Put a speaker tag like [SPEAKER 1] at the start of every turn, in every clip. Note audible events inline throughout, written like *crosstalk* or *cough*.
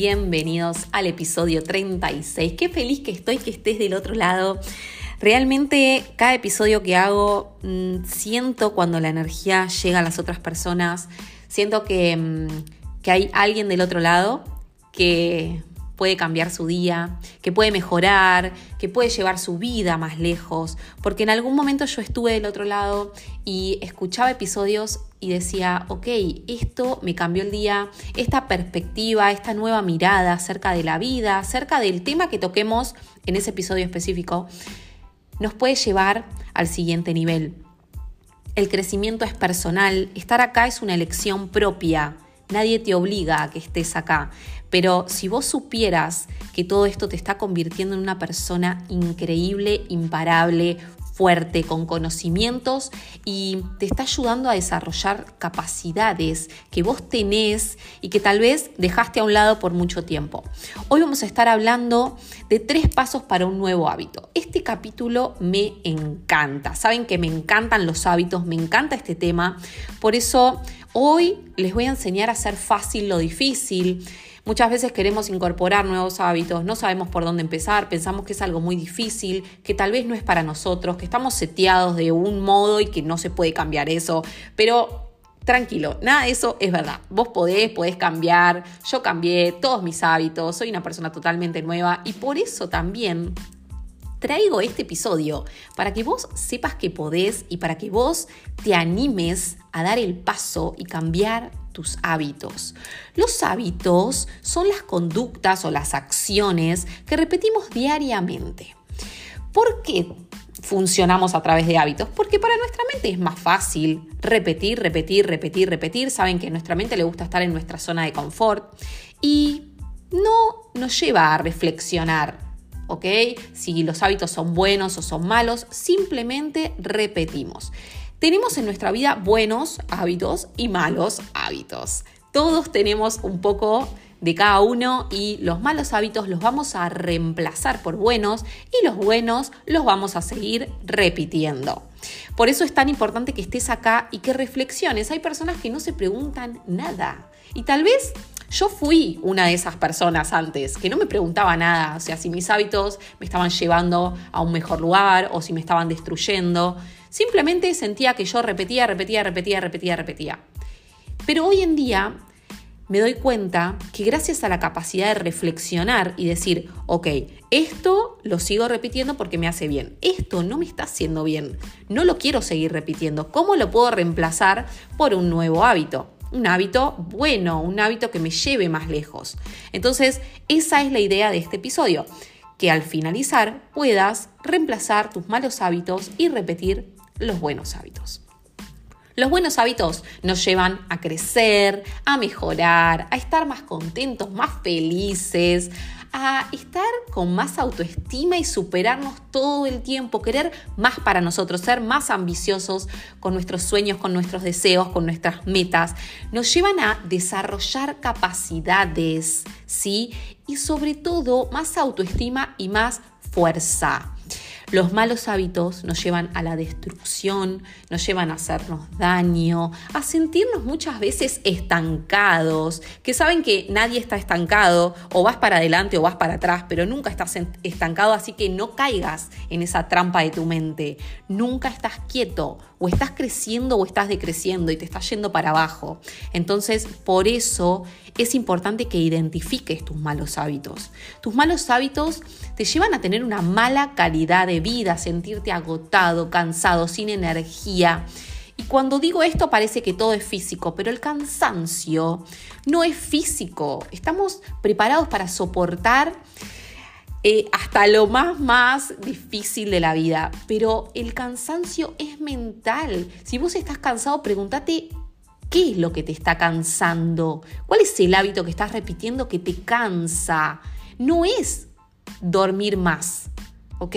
[SPEAKER 1] Bienvenidos al episodio 36. Qué feliz que estoy que estés del otro lado. Realmente cada episodio que hago mm, siento cuando la energía llega a las otras personas, siento que, mm, que hay alguien del otro lado que puede cambiar su día, que puede mejorar, que puede llevar su vida más lejos, porque en algún momento yo estuve del otro lado y escuchaba episodios y decía, ok, esto me cambió el día, esta perspectiva, esta nueva mirada acerca de la vida, acerca del tema que toquemos en ese episodio específico, nos puede llevar al siguiente nivel. El crecimiento es personal, estar acá es una elección propia, nadie te obliga a que estés acá. Pero si vos supieras que todo esto te está convirtiendo en una persona increíble, imparable, fuerte, con conocimientos y te está ayudando a desarrollar capacidades que vos tenés y que tal vez dejaste a un lado por mucho tiempo. Hoy vamos a estar hablando de tres pasos para un nuevo hábito. Este capítulo me encanta. Saben que me encantan los hábitos, me encanta este tema. Por eso hoy les voy a enseñar a hacer fácil lo difícil Muchas veces queremos incorporar nuevos hábitos, no sabemos por dónde empezar, pensamos que es algo muy difícil, que tal vez no es para nosotros, que estamos seteados de un modo y que no se puede cambiar eso, pero tranquilo, nada de eso es verdad. Vos podés, podés cambiar, yo cambié todos mis hábitos, soy una persona totalmente nueva y por eso también traigo este episodio para que vos sepas que podés y para que vos te animes a dar el paso y cambiar hábitos. Los hábitos son las conductas o las acciones que repetimos diariamente. ¿Por qué funcionamos a través de hábitos? Porque para nuestra mente es más fácil repetir, repetir, repetir, repetir. Saben que a nuestra mente le gusta estar en nuestra zona de confort y no nos lleva a reflexionar ¿ok? Si los hábitos son buenos o son malos, simplemente repetimos. Tenemos en nuestra vida buenos hábitos y malos hábitos. Todos tenemos un poco de cada uno y los malos hábitos los vamos a reemplazar por buenos y los buenos los vamos a seguir repitiendo. Por eso es tan importante que estés acá y que reflexiones. Hay personas que no se preguntan nada y tal vez yo fui una de esas personas antes, que no me preguntaba nada, o sea, si mis hábitos me estaban llevando a un mejor lugar o si me estaban destruyendo. Simplemente sentía que yo repetía, repetía, repetía, repetía, repetía. Pero hoy en día me doy cuenta que gracias a la capacidad de reflexionar y decir, ok, esto lo sigo repitiendo porque me hace bien, esto no me está haciendo bien, no lo quiero seguir repitiendo, ¿cómo lo puedo reemplazar por un nuevo hábito? un hábito bueno, un hábito que me lleve más lejos. Entonces, esa es la idea de este episodio, que al finalizar puedas reemplazar tus malos hábitos y repetir los buenos hábitos. Los buenos hábitos nos llevan a crecer, a mejorar, a estar más contentos, más felices, a estar con más autoestima y superarnos todo el tiempo, querer más para nosotros, ser más ambiciosos con nuestros sueños, con nuestros deseos, con nuestras metas, nos llevan a desarrollar capacidades, ¿sí? Y sobre todo más autoestima y más fuerza. Los malos hábitos nos llevan a la destrucción, nos llevan a hacernos daño, a sentirnos muchas veces estancados, que saben que nadie está estancado, o vas para adelante o vas para atrás, pero nunca estás estancado, así que no caigas en esa trampa de tu mente. Nunca estás quieto, o estás creciendo o estás decreciendo y te estás yendo para abajo. Entonces, por eso es importante que identifiques tus malos hábitos. Tus malos hábitos te llevan a tener una mala calidad de vida, sentirte agotado, cansado, sin energía. Y cuando digo esto parece que todo es físico, pero el cansancio no es físico. Estamos preparados para soportar eh, hasta lo más, más difícil de la vida, pero el cansancio es mental. Si vos estás cansado, pregúntate ¿Qué es lo que te está cansando? ¿Cuál es el hábito que estás repitiendo que te cansa? No es dormir más, ¿ok?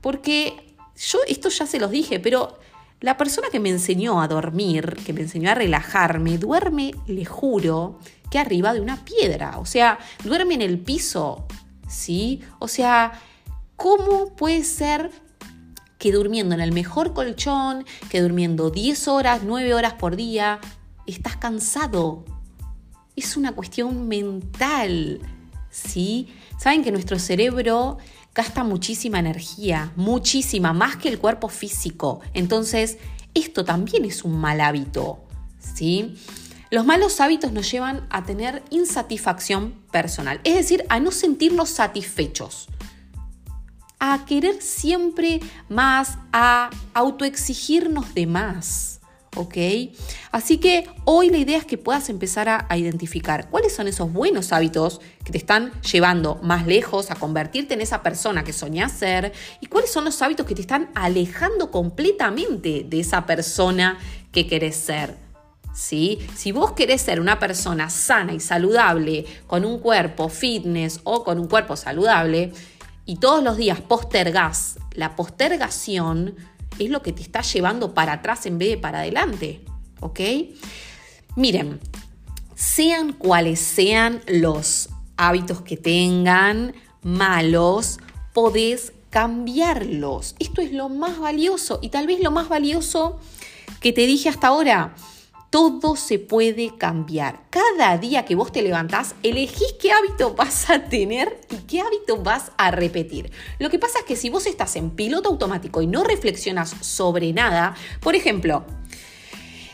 [SPEAKER 1] Porque yo esto ya se los dije, pero la persona que me enseñó a dormir, que me enseñó a relajarme, duerme, le juro, que arriba de una piedra. O sea, duerme en el piso, ¿sí? O sea, ¿cómo puede ser que durmiendo en el mejor colchón, que durmiendo 10 horas, 9 horas por día, estás cansado? Es una cuestión mental, ¿sí? Saben que nuestro cerebro gasta muchísima energía, muchísima, más que el cuerpo físico. Entonces, esto también es un mal hábito, ¿sí? Los malos hábitos nos llevan a tener insatisfacción personal, es decir, a no sentirnos satisfechos, a querer siempre más, a autoexigirnos de más. ¿ok? Así que hoy la idea es que puedas empezar a, a, identificar cuáles son esos buenos hábitos que te están llevando más lejos a convertirte en esa persona que soñás ser y cuáles son los hábitos que te están alejando completamente de esa persona que querés ser. ¿Sí? Si vos querés ser una persona sana y saludable, con un cuerpo fitness o con un cuerpo saludable, y todos los días postergás la postergación, es lo que te está llevando para atrás en vez de para adelante. ¿Ok? Miren, sean cuales sean los hábitos que tengan malos, podés cambiarlos. Esto es lo más valioso y tal vez lo más valioso que te dije hasta ahora. Todo se puede cambiar. Cada día que vos te levantás, elegís qué hábito *laughs* vas a tener y qué hábito vas a repetir. Lo que pasa es que si vos estás en piloto automático y no reflexionas sobre nada, por ejemplo,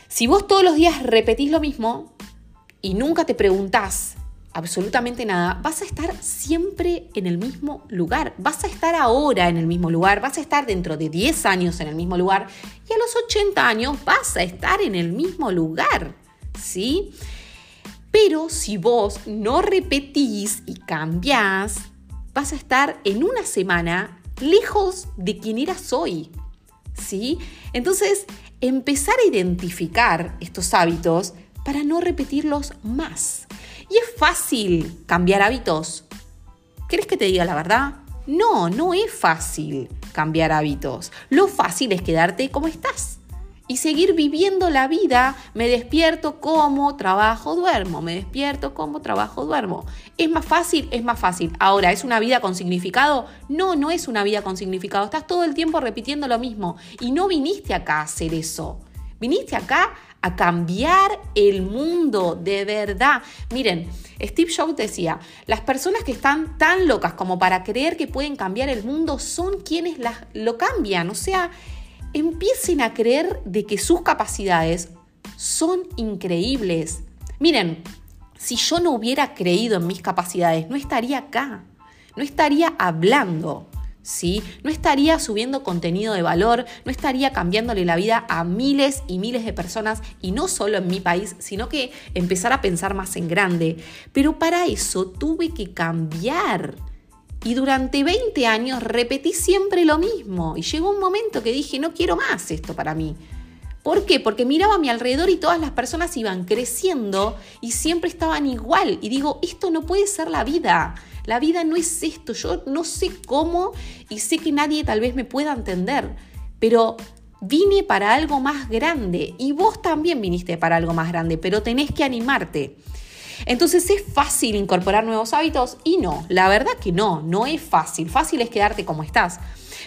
[SPEAKER 1] si vos todos los días repetís lo mismo y nunca te preguntás absolutamente nada, vas a estar siempre en el mismo lugar, vas a estar ahora en el mismo lugar, vas a estar dentro de 10 años en el mismo lugar y a los 80 años vas a estar en el mismo lugar, ¿sí? Pero si vos no repetís y cambiás, vas a estar en una semana lejos de quien eras hoy, ¿sí? Entonces, empezar a identificar estos hábitos para no repetirlos más. Y es fácil cambiar hábitos. ¿Querés que te diga la verdad? No, no es fácil cambiar hábitos. Lo fácil es quedarte como estás y seguir viviendo la vida. Me despierto, como, trabajo, duermo. Me despierto, como, trabajo, duermo. ¿Es más fácil? Es más fácil. Ahora, ¿es una vida con significado? No, no es una vida con significado. Estás todo el tiempo repitiendo lo mismo y no viniste acá a hacer eso. Viniste acá a cambiar el mundo de verdad. Miren, Steve Jobs decía, las personas que están tan locas como para creer que pueden cambiar el mundo son quienes lo cambian. O sea, empiecen a creer de que sus capacidades son increíbles. Miren, si yo no hubiera creído en mis capacidades, no estaría acá, no estaría hablando. ¿Sí? No estaría subiendo contenido de valor, no estaría cambiándole la vida a miles y miles de personas y no solo en mi país, sino que empezar a pensar más en grande. Pero para eso tuve que cambiar. Y durante 20 años repetí siempre lo mismo. Y llegó un momento que dije, no quiero más esto para mí. ¿Por qué? Porque miraba a mi alrededor y todas las personas iban creciendo y siempre estaban igual. Y digo, esto no puede ser la vida. La vida no es esto, yo no sé cómo y sé que nadie tal vez me pueda entender, pero vine para algo más grande y vos también viniste para algo más grande, pero tenés que animarte. Entonces, ¿es fácil incorporar nuevos hábitos? Y no, la verdad que no, no es fácil. Fácil es quedarte como estás.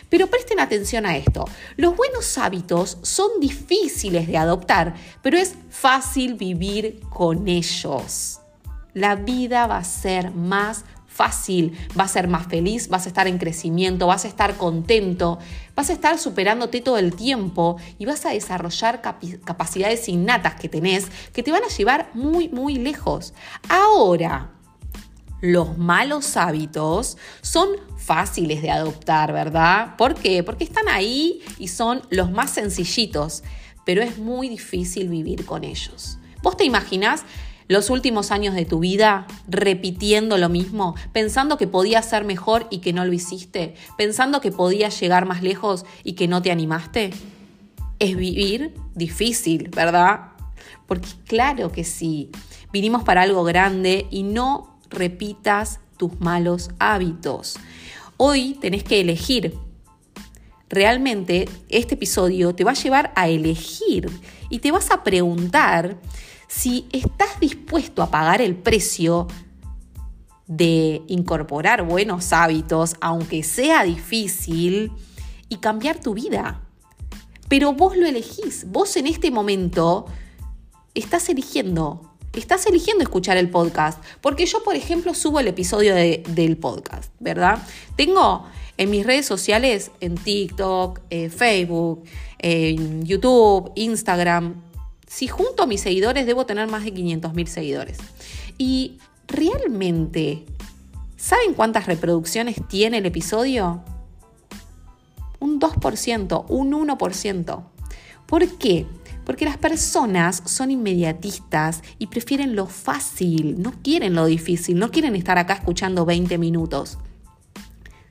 [SPEAKER 1] Pero presten atención a esto. Los buenos hábitos son difíciles de adoptar, pero es fácil vivir con ellos. La vida va a ser más fácil, vas a ser más feliz, vas a estar en crecimiento, vas a estar contento, vas a estar superándote todo el tiempo y vas a desarrollar capacidades innatas que tenés que te van a llevar muy, muy lejos. Ahora, los malos hábitos son fáciles de adoptar, ¿verdad? ¿Por qué? Porque están ahí y son los más sencillitos, pero es muy difícil vivir con ellos. ¿Vos te imaginás los últimos años de tu vida repitiendo lo mismo, pensando que podías ser mejor y que no lo hiciste, pensando que podías llegar más lejos y que no te animaste? Es vivir difícil, ¿verdad? Porque claro que sí, vinimos para algo grande y no repitas tus malos hábitos. Hoy tenés que elegir. Realmente este episodio te va a llevar a elegir y te vas a preguntar si estás dispuesto a pagar el precio de incorporar buenos hábitos, aunque sea difícil, y cambiar tu vida. Pero vos lo elegís, vos en este momento estás eligiendo, estás eligiendo escuchar el podcast, porque yo, por ejemplo, subo el episodio del podcast, ¿verdad? Tengo en mis redes sociales, en TikTok, eh, Facebook, en YouTube, Instagram, si junto a mis seguidores debo tener más de 500 mil seguidores. Y realmente, ¿saben cuántas reproducciones tiene el episodio? Un 2%, un 1%. ¿Por qué? Porque las personas son inmediatistas y prefieren lo fácil, no quieren lo difícil, no quieren estar acá escuchando 20 minutos.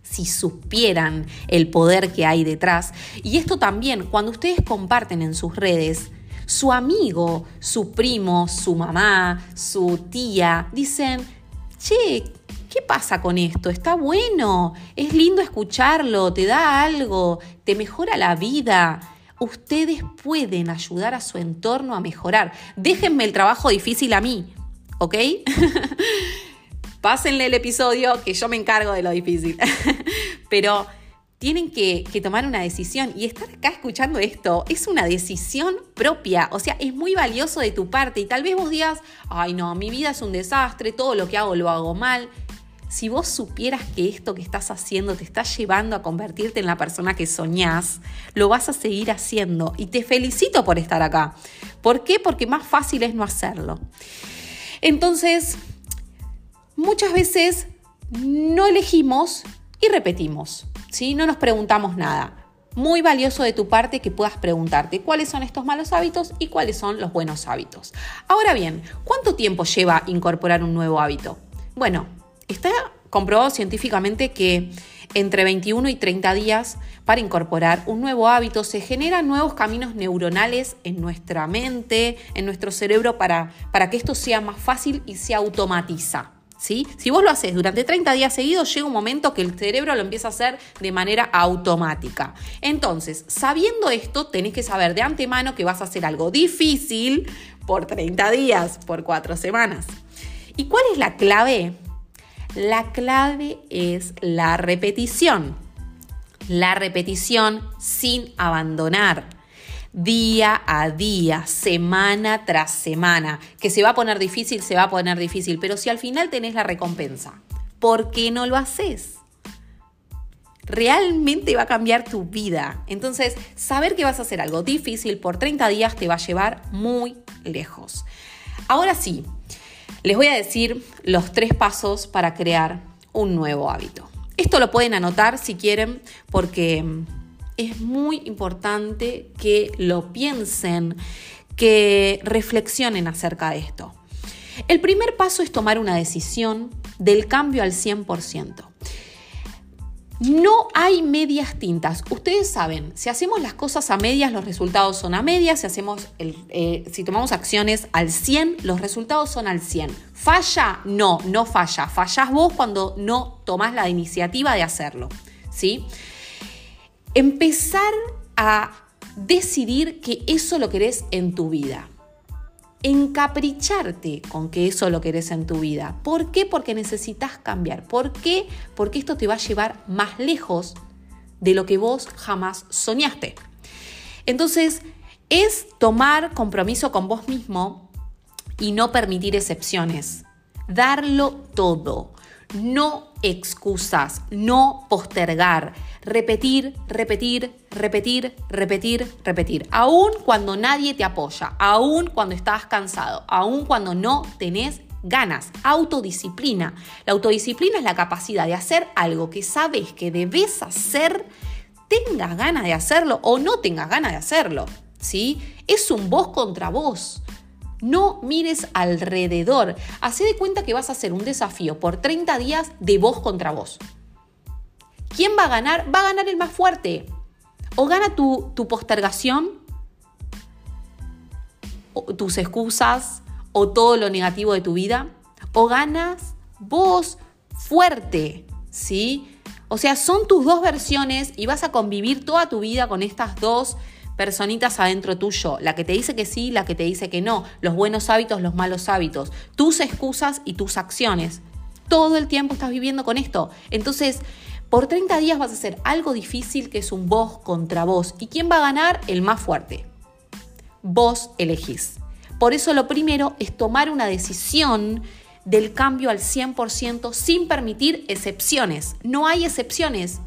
[SPEAKER 1] Si supieran el poder que hay detrás. Y esto también, cuando ustedes comparten en sus redes, su amigo, su primo, su mamá, su tía, dicen, che, ¿qué pasa con esto? Está bueno, es lindo escucharlo, te da algo, te mejora la vida. Ustedes pueden ayudar a su entorno a mejorar. Déjenme el trabajo difícil a mí, ¿ok? *laughs* Pásenle el episodio que yo me encargo de lo difícil. *laughs* Pero tienen que, tomar una decisión y estar acá escuchando esto es una decisión propia, o sea, es muy valioso de tu parte y tal vez vos digas, ay no, mi vida es un desastre, todo lo que hago lo hago mal. Si vos supieras que esto que estás haciendo te está llevando a convertirte en la persona que soñás, lo vas a seguir haciendo y te felicito por estar acá. ¿Por qué? Porque más fácil es no hacerlo. Entonces, muchas veces no elegimos y repetimos. No nos preguntamos nada. Muy valioso de tu parte que puedas preguntarte cuáles son estos malos hábitos y cuáles son los buenos hábitos. Ahora bien, ¿cuánto tiempo lleva incorporar un nuevo hábito? Bueno, está comprobado científicamente que entre 21 y 30 días para incorporar un nuevo hábito se generan nuevos caminos neuronales en nuestra mente, en nuestro cerebro, para, para que esto sea más fácil y se automatiza. Si vos lo haces durante 30 días seguidos, llega un momento que el cerebro lo empieza a hacer de manera automática. Entonces, sabiendo esto, tenés que saber de antemano que vas a hacer algo difícil por 30 días, por 4 semanas. ¿Y cuál es la clave? La clave es la repetición. La repetición sin abandonar día a día, semana tras semana. Que se va a poner difícil, se va a poner difícil, pero si al final tenés la recompensa, ¿por qué no lo haces? Realmente va a cambiar tu vida. Entonces, saber que vas a hacer algo difícil por 30 días te va a llevar muy lejos. Ahora sí, les voy a decir los tres pasos para crear un nuevo hábito. Esto lo pueden anotar si quieren porque es muy importante que lo piensen, que reflexionen acerca de esto. El primer paso es tomar una decisión del cambio al 100%. No hay medias tintas. Ustedes saben, si hacemos las cosas a medias, los resultados son a medias. Si, hacemos eh, si tomamos acciones al 100, los resultados son al 100. ¿Falla? No, no falla. Fallás vos cuando no tomás la iniciativa de hacerlo. ¿Sí? Empezar a decidir que eso lo querés en tu vida. Encapricharte con que eso lo querés en tu vida. ¿Por qué? Porque necesitas cambiar. ¿Por qué? Porque esto te va a llevar más lejos de lo que vos jamás soñaste. Entonces, es tomar compromiso con vos mismo y no permitir excepciones. Darlo todo. No excusas, no postergar, repetir, repetir, repetir, repetir, repetir. Aún cuando nadie te apoya, aún cuando estás cansado, aún cuando no tenés ganas. Autodisciplina. La autodisciplina es la capacidad de hacer algo que sabes que debes hacer, tengas ganas de hacerlo o no tengas ganas de hacerlo. ¿sí? Es un voz contra voz. No mires alrededor. Hacé de cuenta que vas a hacer un desafío por 30 días de voz contra voz. ¿Quién va a ganar? Va a ganar el más fuerte. O gana tu, tu postergación tus excusas o todo lo negativo de tu vida? ¿O ganas vos fuerte? ¿Sí? O sea, son tus dos versiones y vas a convivir toda tu vida con estas dos personitas adentro tuyo, la que te dice que sí, la que te dice que no, los buenos hábitos, los malos hábitos, tus excusas y tus acciones. Todo el tiempo estás viviendo con esto. Entonces, por 30 días vas a hacer algo difícil que es un vos contra vos. ¿Y quién va a ganar? El más fuerte. Vos elegís. Por eso lo primero es tomar una decisión del cambio al 100% sin permitir excepciones. No hay excepciones.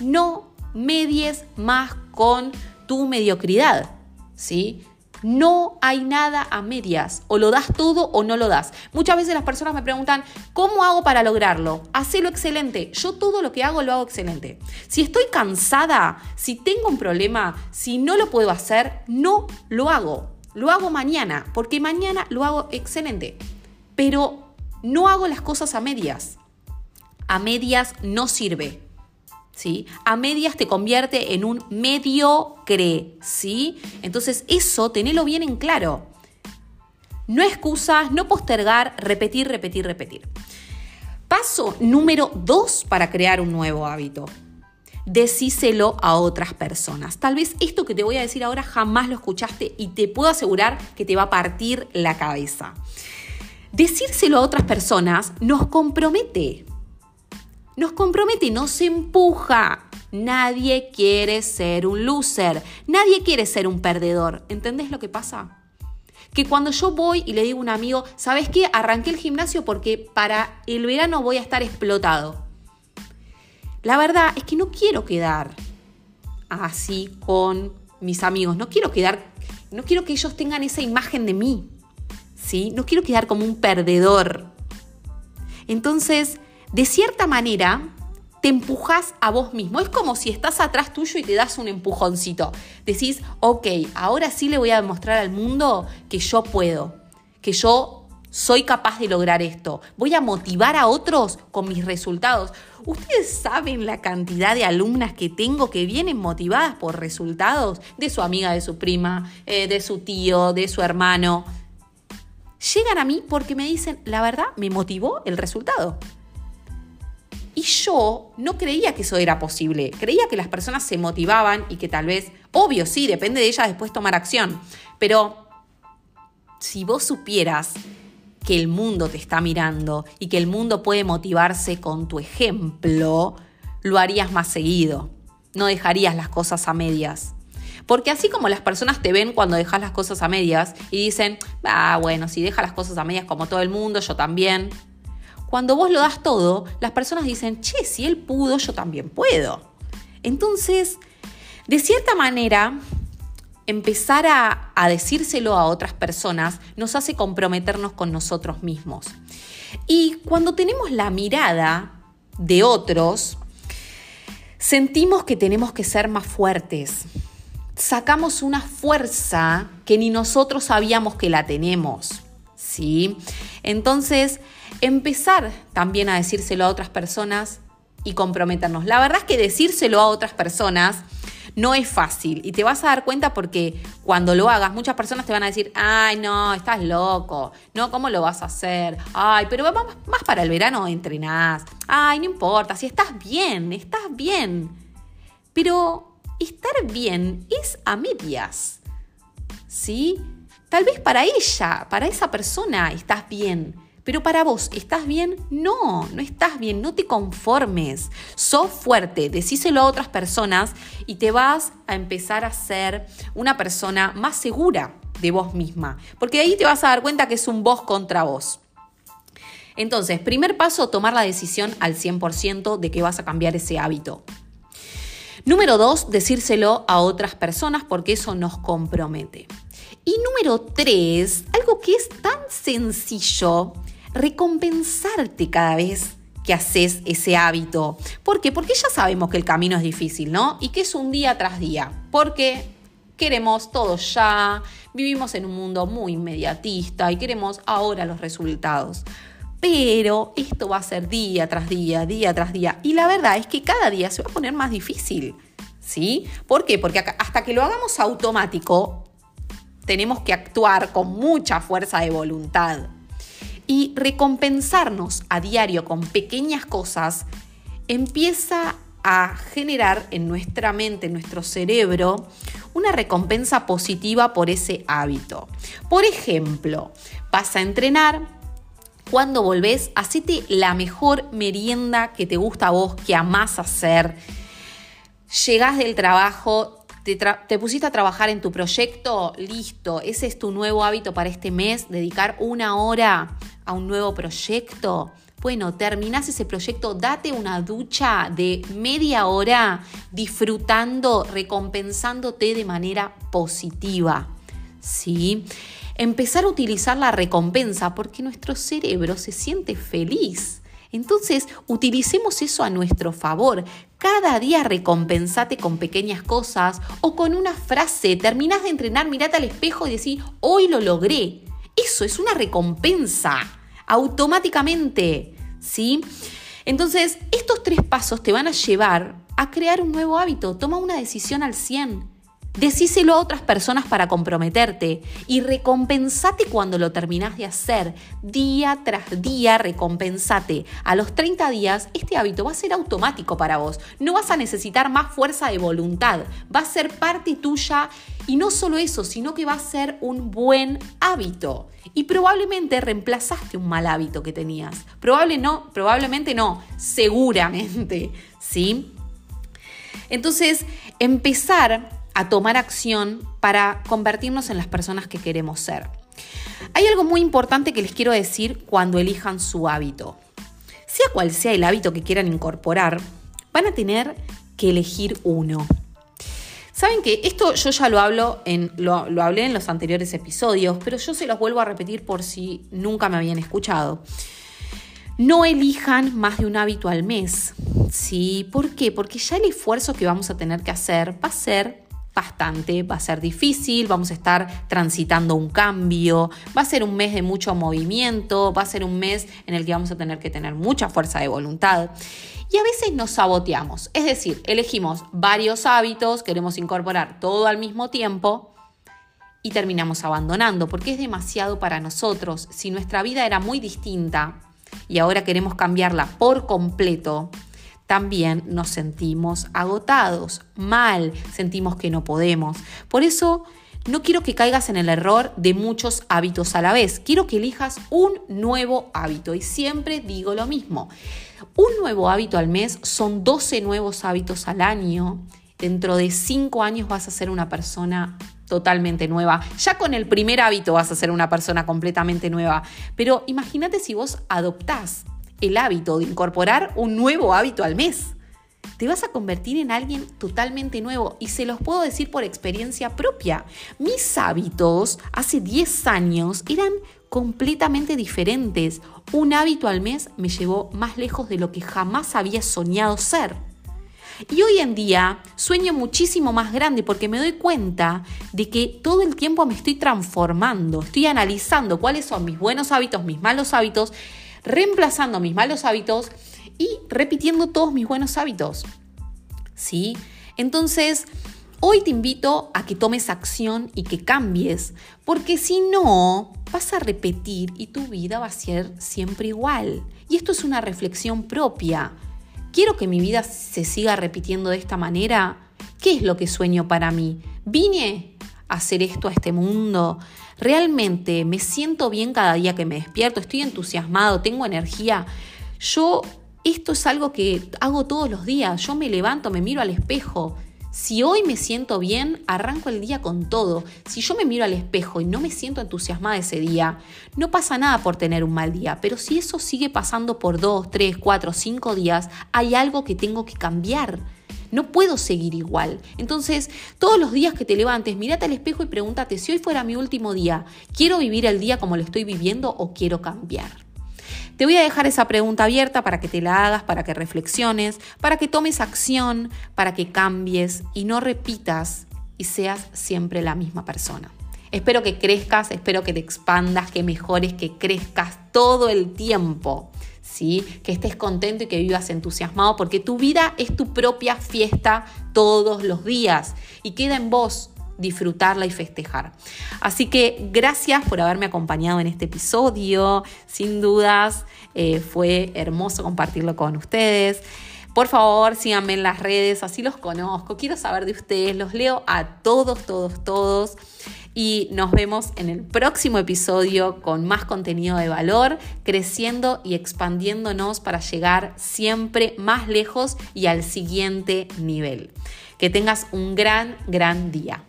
[SPEAKER 1] No medies más con tu mediocridad, ¿sí? No hay nada a medias, o lo das todo o no lo das. Muchas veces las personas me preguntan, ¿cómo hago para lograrlo? Hacelo excelente. Yo todo lo que hago lo hago excelente. Si estoy cansada, si tengo un problema, si no lo puedo hacer, no lo hago. Lo hago mañana, porque mañana lo hago excelente. Pero no hago las cosas a medias. A medias no sirve. A medias te convierte en un mediocre, ¿sí? Entonces eso, tenelo bien en claro. No excusas, no postergar, repetir, repetir, repetir. Paso número dos para crear un nuevo hábito. Decíselo a otras personas. Tal vez esto que te voy a decir ahora jamás lo escuchaste y te puedo asegurar que te va a partir la cabeza. Decírselo a otras personas nos compromete, nos compromete, nos empuja. Nadie quiere ser un loser, nadie quiere ser un perdedor. ¿Entendés lo que pasa? Que cuando yo voy y le digo a un amigo, ¿sabes qué? Arranqué el gimnasio porque para el verano voy a estar explotado. La verdad es que no quiero quedar así con mis amigos, no quiero quedar, no quiero que ellos tengan esa imagen de mí, ¿sí? No quiero quedar como un perdedor. Entonces, de cierta manera, te empujas a vos mismo. Es como si estás atrás tuyo y te das un empujoncito. Decís, ok, ahora sí le voy a demostrar al mundo que yo puedo, que yo soy capaz de lograr esto. Voy a motivar a otros con mis resultados. Ustedes saben la cantidad de alumnas que tengo que vienen motivadas por resultados de su amiga, de su prima, eh, de su tío, de su hermano. Llegan a mí porque me dicen, la verdad, me motivó el resultado. Yo no creía que eso era posible. Creía que las personas se motivaban y que tal vez, obvio, sí, depende de ellas después tomar acción. Pero si vos supieras que el mundo te está mirando y que el mundo puede motivarse con tu ejemplo, lo harías más seguido. No dejarías las cosas a medias. Porque así como las personas te ven cuando dejas las cosas a medias y dicen, ah, bueno, si deja las cosas a medias como todo el mundo, yo también, cuando vos lo das todo, las personas dicen, che, si él pudo, yo también puedo. Entonces, de cierta manera, empezar a, a, decírselo a otras personas nos hace comprometernos con nosotros mismos. Y cuando tenemos la mirada de otros, sentimos que tenemos que ser más fuertes. Sacamos una fuerza que ni nosotros sabíamos que la tenemos. ¿Sí? Entonces, empezar también a decírselo a otras personas y comprometernos. La verdad es que decírselo a otras personas no es fácil y te vas a dar cuenta porque cuando lo hagas muchas personas te van a decir, ay no, estás loco, no, ¿cómo lo vas a hacer? Ay, pero vamos más para el verano entrenás, ay, no importa, si estás bien, estás bien. Pero estar bien es a medias, ¿sí? Tal vez para ella, para esa persona estás bien pero para vos, ¿estás bien? No, no estás bien, no te conformes. Sos fuerte, decíselo a otras personas y te vas a empezar a ser una persona más segura de vos misma. Porque ahí te vas a dar cuenta que es un vos contra vos. Entonces, primer paso, tomar la decisión al 100% de que vas a cambiar ese hábito. Número dos, decírselo a otras personas porque eso nos compromete. Y número tres, algo que es tan sencillo recompensarte cada vez que haces ese hábito. ¿Por qué? Porque ya sabemos que el camino es difícil, ¿no? Y que es un día tras día. Porque queremos todo ya, vivimos en un mundo muy inmediatista y queremos ahora los resultados. Pero esto va a ser día tras día, día tras día. Y la verdad es que cada día se va a poner más difícil. ¿Sí? ¿Por qué? Porque hasta que lo hagamos automático, tenemos que actuar con mucha fuerza de voluntad. Y recompensarnos a diario con pequeñas cosas empieza a generar en nuestra mente, en nuestro cerebro, una recompensa positiva por ese hábito. Por ejemplo, vas a entrenar, cuando volvés, hacete la mejor merienda que te gusta a vos, que amás hacer. Llegás del trabajo, te, te, pusiste a trabajar en tu proyecto, listo, ese es tu nuevo hábito para este mes, dedicar una hora a un nuevo proyecto. Bueno, terminás ese proyecto, date una ducha de media hora disfrutando, recompensándote de manera positiva. ¿Sí? Empezar a utilizar la recompensa porque nuestro cerebro se siente feliz. Entonces, utilicemos eso a nuestro favor. Cada día recompensate con pequeñas cosas o con una frase. Terminás de entrenar, mirate al espejo y decís, hoy lo logré. Eso es una recompensa automáticamente, ¿sí? Entonces, estos tres pasos te van a llevar a crear un nuevo hábito. Toma una decisión al 100. Decíselo a otras personas para comprometerte y recompensate cuando lo terminás de hacer. Día tras día recompensate. A los 30 días este hábito va a ser automático para vos. No vas a necesitar más fuerza de voluntad. Va a ser parte tuya y no solo eso, sino que va a ser un buen hábito. Y probablemente reemplazaste un mal hábito que tenías. Probable no, probablemente no, seguramente, ¿sí? Entonces, empezar a tomar acción para convertirnos en las personas que queremos ser. Hay algo muy importante que les quiero decir cuando elijan su hábito. Sea cual sea el hábito que quieran incorporar, van a tener que elegir uno. Saben que esto yo ya lo hablo en, lo, lo hablé en los anteriores episodios, pero yo se los vuelvo a repetir por si nunca me habían escuchado. No elijan más de un hábito al mes. ¿Sí? ¿Por qué? Porque ya el esfuerzo que vamos a tener que hacer va a ser bastante, va a ser difícil, vamos a estar transitando un cambio, va a ser un mes de mucho movimiento, va a ser un mes en el que vamos a tener que tener mucha fuerza de voluntad. Y a veces nos saboteamos, es decir, elegimos varios hábitos, queremos incorporar todo al mismo tiempo y terminamos abandonando porque es demasiado para nosotros. Si nuestra vida era muy distinta y ahora queremos cambiarla por completo, también nos sentimos agotados, mal, sentimos que no podemos. Por eso no quiero que caigas en el error de muchos hábitos a la vez. Quiero que elijas un nuevo hábito y siempre digo lo mismo. Un nuevo hábito al mes son 12 nuevos hábitos al año. Dentro de 5 años vas a ser una persona totalmente nueva. Ya con el primer hábito vas a ser una persona completamente nueva. Pero imagínate si vos adoptás el hábito de incorporar un nuevo hábito al mes. Te vas a convertir en alguien totalmente nuevo y se los puedo decir por experiencia propia. Mis hábitos hace 10 años eran completamente diferentes. Un hábito al mes me llevó más lejos de lo que jamás había soñado ser. Y hoy en día sueño muchísimo más grande porque me doy cuenta de que todo el tiempo me estoy transformando, estoy analizando cuáles son mis buenos hábitos, mis malos hábitos reemplazando mis malos hábitos y repitiendo todos mis buenos hábitos. ¿Sí? Entonces, hoy te invito a que tomes acción y que cambies, porque si no, vas a repetir y tu vida va a ser siempre igual. Y esto es una reflexión propia. ¿Quiero que mi vida se siga repitiendo de esta manera? ¿Qué es lo que sueño para mí? ¿Vine a hacer esto a este mundo? Realmente me siento bien cada día que me despierto, estoy entusiasmado, tengo energía. Yo, esto es algo que hago todos los días, yo me levanto, me miro al espejo. Si hoy me siento bien, arranco el día con todo. Si yo me miro al espejo y no me siento entusiasmada ese día, no pasa nada por tener un mal día. Pero si eso sigue pasando por dos, tres, cuatro, cinco días, hay algo que tengo que cambiar. No puedo seguir igual. Entonces, todos los días que te levantes, mírate al espejo y pregúntate, si hoy fuera mi último día, ¿quiero vivir el día como lo estoy viviendo o quiero cambiar? Te voy a dejar esa pregunta abierta para que te la hagas, para que reflexiones, para que tomes acción, para que cambies y no repitas y seas siempre la misma persona. Espero que crezcas, espero que te expandas, que mejores, que crezcas todo el tiempo. Que estés contento y que vivas entusiasmado, porque tu vida es tu propia fiesta todos los días y queda en vos disfrutarla y festejar. Así que gracias por haberme acompañado en este episodio. Sin dudas, eh, fue hermoso compartirlo con ustedes. Por favor, síganme en las redes, así los conozco, quiero saber de ustedes, los leo a todos, todos, todos. Y nos vemos en el próximo episodio con más contenido de valor, creciendo y expandiéndonos para llegar siempre más lejos y al siguiente nivel. Que tengas un gran, gran día.